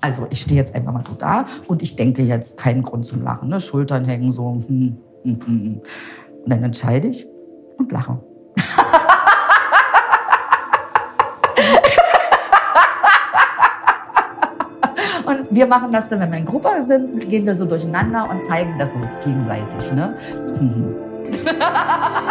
Also ich stehe jetzt einfach mal so da und ich denke jetzt keinen Grund zum Lachen. Ne? Schultern hängen so. Hm, hm, hm. hm. Und dann entscheide ich und lache. Und wir machen das dann, wenn wir in Gruppe sind, gehen wir so durcheinander und zeigen das so gegenseitig. Ne?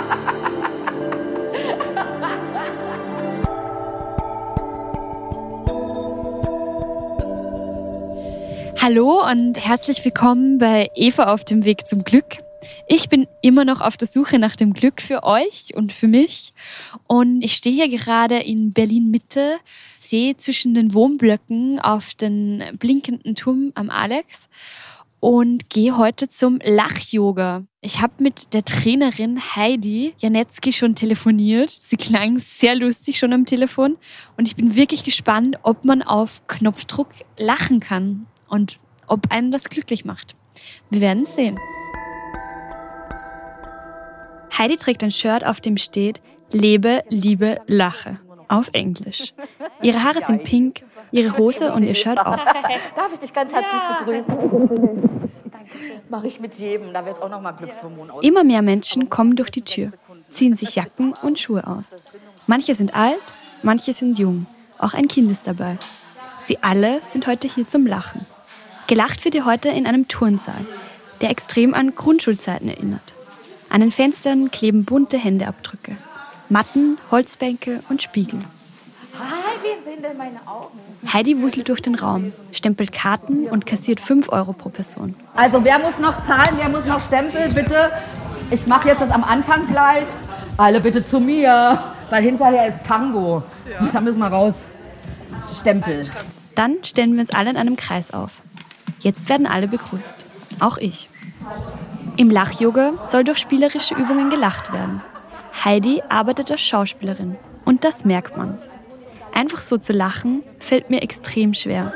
Hallo und herzlich willkommen bei Eva auf dem Weg zum Glück. Ich bin immer noch auf der Suche nach dem Glück für euch und für mich. Und ich stehe hier gerade in Berlin Mitte, sehe zwischen den Wohnblöcken auf den blinkenden Turm am Alex und gehe heute zum Lach-Yoga. Ich habe mit der Trainerin Heidi Janetzki schon telefoniert. Sie klang sehr lustig schon am Telefon und ich bin wirklich gespannt, ob man auf Knopfdruck lachen kann und ob einen das glücklich macht. Wir werden sehen. Heidi trägt ein Shirt, auf dem steht Lebe, Liebe, Lache auf Englisch. Ihre Haare sind pink, ihre Hose und ihr Shirt auch. Darf ich dich ganz herzlich begrüßen? Mache ich mit jedem, da wird auch noch mal Glückshormon aus. Immer mehr Menschen kommen durch die Tür, ziehen sich Jacken und Schuhe aus. Manche sind alt, manche sind jung, auch ein Kind ist dabei. Sie alle sind heute hier zum Lachen. Gelacht wird hier heute in einem Turnsaal, der extrem an Grundschulzeiten erinnert. An den Fenstern kleben bunte Händeabdrücke. Matten, Holzbänke und Spiegel. Hi, wen sehen denn meine Augen? Heidi wuselt durch den Raum, stempelt Karten und kassiert 5 Euro pro Person. Also wer muss noch zahlen, wer muss noch stempeln, bitte? Ich mache jetzt das am Anfang gleich. Alle bitte zu mir, weil hinterher ist Tango. Da müssen wir raus. Stempel. Dann stellen wir uns alle in einem Kreis auf. Jetzt werden alle begrüßt. Auch ich. Im Lach-Yoga soll durch spielerische Übungen gelacht werden. Heidi arbeitet als Schauspielerin und das merkt man. Einfach so zu lachen fällt mir extrem schwer.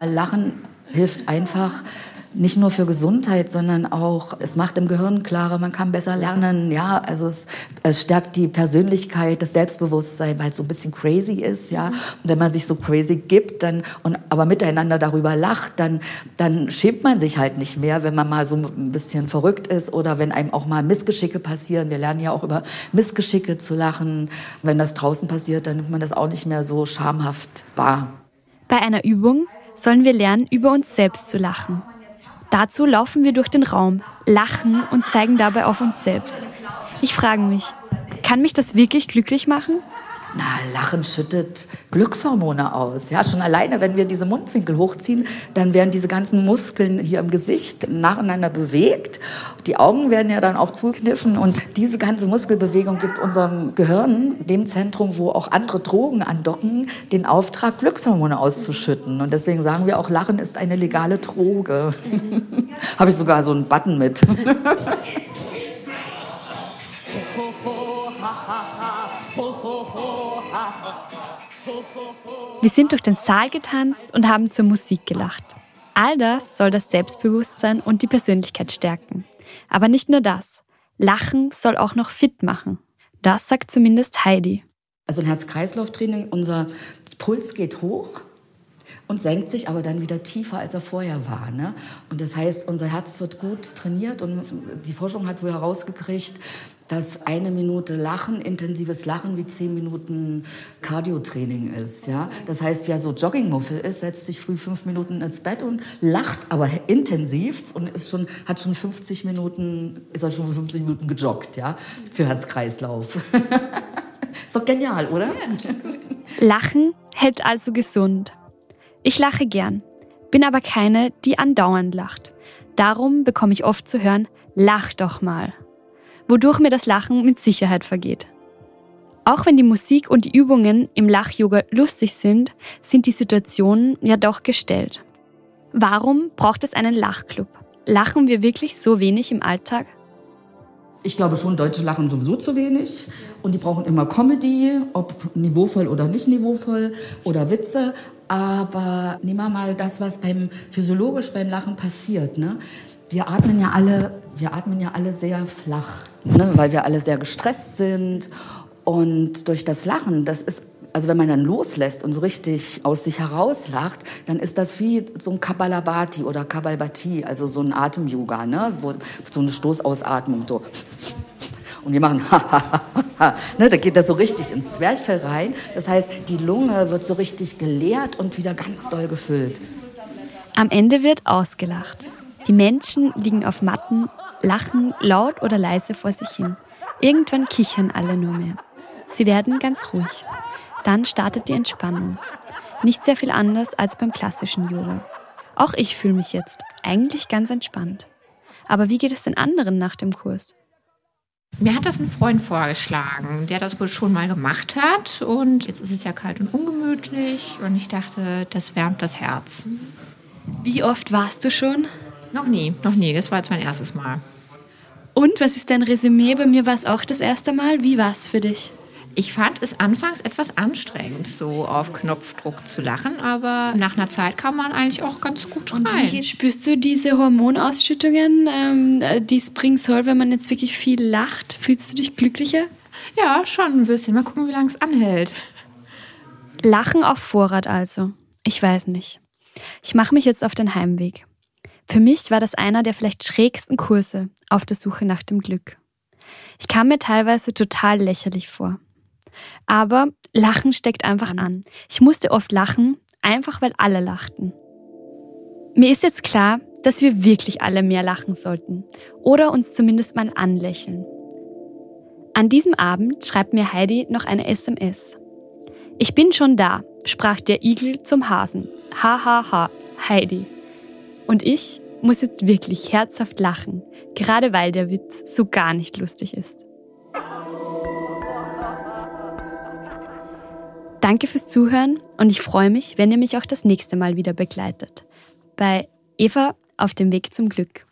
Lachen hilft einfach, nicht nur für Gesundheit, sondern auch, es macht im Gehirn klarer, man kann besser lernen, ja, also es, es stärkt die Persönlichkeit, das Selbstbewusstsein, weil es so ein bisschen crazy ist, ja. Und wenn man sich so crazy gibt, dann, und aber miteinander darüber lacht, dann, dann schämt man sich halt nicht mehr, wenn man mal so ein bisschen verrückt ist oder wenn einem auch mal Missgeschicke passieren. Wir lernen ja auch über Missgeschicke zu lachen. Wenn das draußen passiert, dann nimmt man das auch nicht mehr so schamhaft wahr. Bei einer Übung sollen wir lernen, über uns selbst zu lachen. Dazu laufen wir durch den Raum, lachen und zeigen dabei auf uns selbst. Ich frage mich, kann mich das wirklich glücklich machen? Na, Lachen schüttet Glückshormone aus. Ja, schon alleine, wenn wir diese Mundwinkel hochziehen, dann werden diese ganzen Muskeln hier im Gesicht nacheinander bewegt. Die Augen werden ja dann auch zugekniffen und diese ganze Muskelbewegung gibt unserem Gehirn, dem Zentrum, wo auch andere Drogen andocken, den Auftrag, Glückshormone auszuschütten. Und deswegen sagen wir auch, Lachen ist eine legale Droge. Habe ich sogar so einen Button mit. Wir sind durch den Saal getanzt und haben zur Musik gelacht. All das soll das Selbstbewusstsein und die Persönlichkeit stärken. Aber nicht nur das. Lachen soll auch noch fit machen. Das sagt zumindest Heidi. Also ein Herz-Kreislauf-Training, unser Puls geht hoch und senkt sich aber dann wieder tiefer, als er vorher war. Ne? Und das heißt, unser Herz wird gut trainiert und die Forschung hat wohl herausgekriegt, dass eine Minute Lachen, intensives Lachen wie zehn Minuten Cardio-Training ist. Ja? Das heißt, wer so Joggingmuffel ist, setzt sich früh fünf Minuten ins Bett und lacht aber intensiv und ist schon, hat schon 50 Minuten, ist er schon 50 Minuten gejoggt, ja, für Herz-Kreislauf. ist doch genial, oder? Lachen hält also gesund. Ich lache gern, bin aber keine, die andauernd lacht. Darum bekomme ich oft zu hören, lach doch mal wodurch mir das Lachen mit Sicherheit vergeht. Auch wenn die Musik und die Übungen im Lach-Yoga lustig sind, sind die Situationen ja doch gestellt. Warum braucht es einen Lachclub? Lachen wir wirklich so wenig im Alltag? Ich glaube schon, Deutsche lachen sowieso zu wenig und die brauchen immer Comedy, ob niveauvoll oder nicht niveauvoll oder Witze. Aber nehmen wir mal das, was beim physiologisch beim Lachen passiert. Ne? Wir atmen ja alle, wir atmen ja alle sehr flach, ne? weil wir alle sehr gestresst sind. Und durch das Lachen, das ist Also wenn man dann loslässt und so richtig aus sich herauslacht, dann ist das wie so ein Kabbalabhati oder Kabbalbati, also so ein Atem-Yoga, ne? Wo, so eine Stoßausatmung. So. Und wir machen. Ne, da geht das so richtig ins Zwerchfell rein. Das heißt, die Lunge wird so richtig geleert und wieder ganz doll gefüllt. Am Ende wird ausgelacht. Die Menschen liegen auf Matten, lachen laut oder leise vor sich hin. Irgendwann kichern alle nur mehr. Sie werden ganz ruhig. Dann startet die Entspannung. Nicht sehr viel anders als beim klassischen Yoga. Auch ich fühle mich jetzt eigentlich ganz entspannt. Aber wie geht es den anderen nach dem Kurs? Mir hat das ein Freund vorgeschlagen, der das wohl schon mal gemacht hat. Und jetzt ist es ja kalt und ungemütlich. Und ich dachte, das wärmt das Herz. Wie oft warst du schon? Noch nie, noch nie. Das war jetzt mein erstes Mal. Und was ist dein Resümee? Bei mir war es auch das erste Mal. Wie war es für dich? Ich fand es anfangs etwas anstrengend, so auf Knopfdruck zu lachen, aber nach einer Zeit kam man eigentlich auch ganz gut rein. Und wie spürst du diese Hormonausschüttungen, ähm, die es bringen soll, wenn man jetzt wirklich viel lacht? Fühlst du dich glücklicher? Ja, schon ein bisschen. Mal gucken, wie lange es anhält. Lachen auf Vorrat also. Ich weiß nicht. Ich mache mich jetzt auf den Heimweg. Für mich war das einer der vielleicht schrägsten Kurse auf der Suche nach dem Glück. Ich kam mir teilweise total lächerlich vor. Aber Lachen steckt einfach an. Ich musste oft lachen, einfach weil alle lachten. Mir ist jetzt klar, dass wir wirklich alle mehr lachen sollten oder uns zumindest mal anlächeln. An diesem Abend schreibt mir Heidi noch eine SMS. Ich bin schon da, sprach der Igel zum Hasen. Ha ha ha, Heidi. Und ich muss jetzt wirklich herzhaft lachen, gerade weil der Witz so gar nicht lustig ist. Danke fürs Zuhören und ich freue mich, wenn ihr mich auch das nächste Mal wieder begleitet. Bei Eva auf dem Weg zum Glück.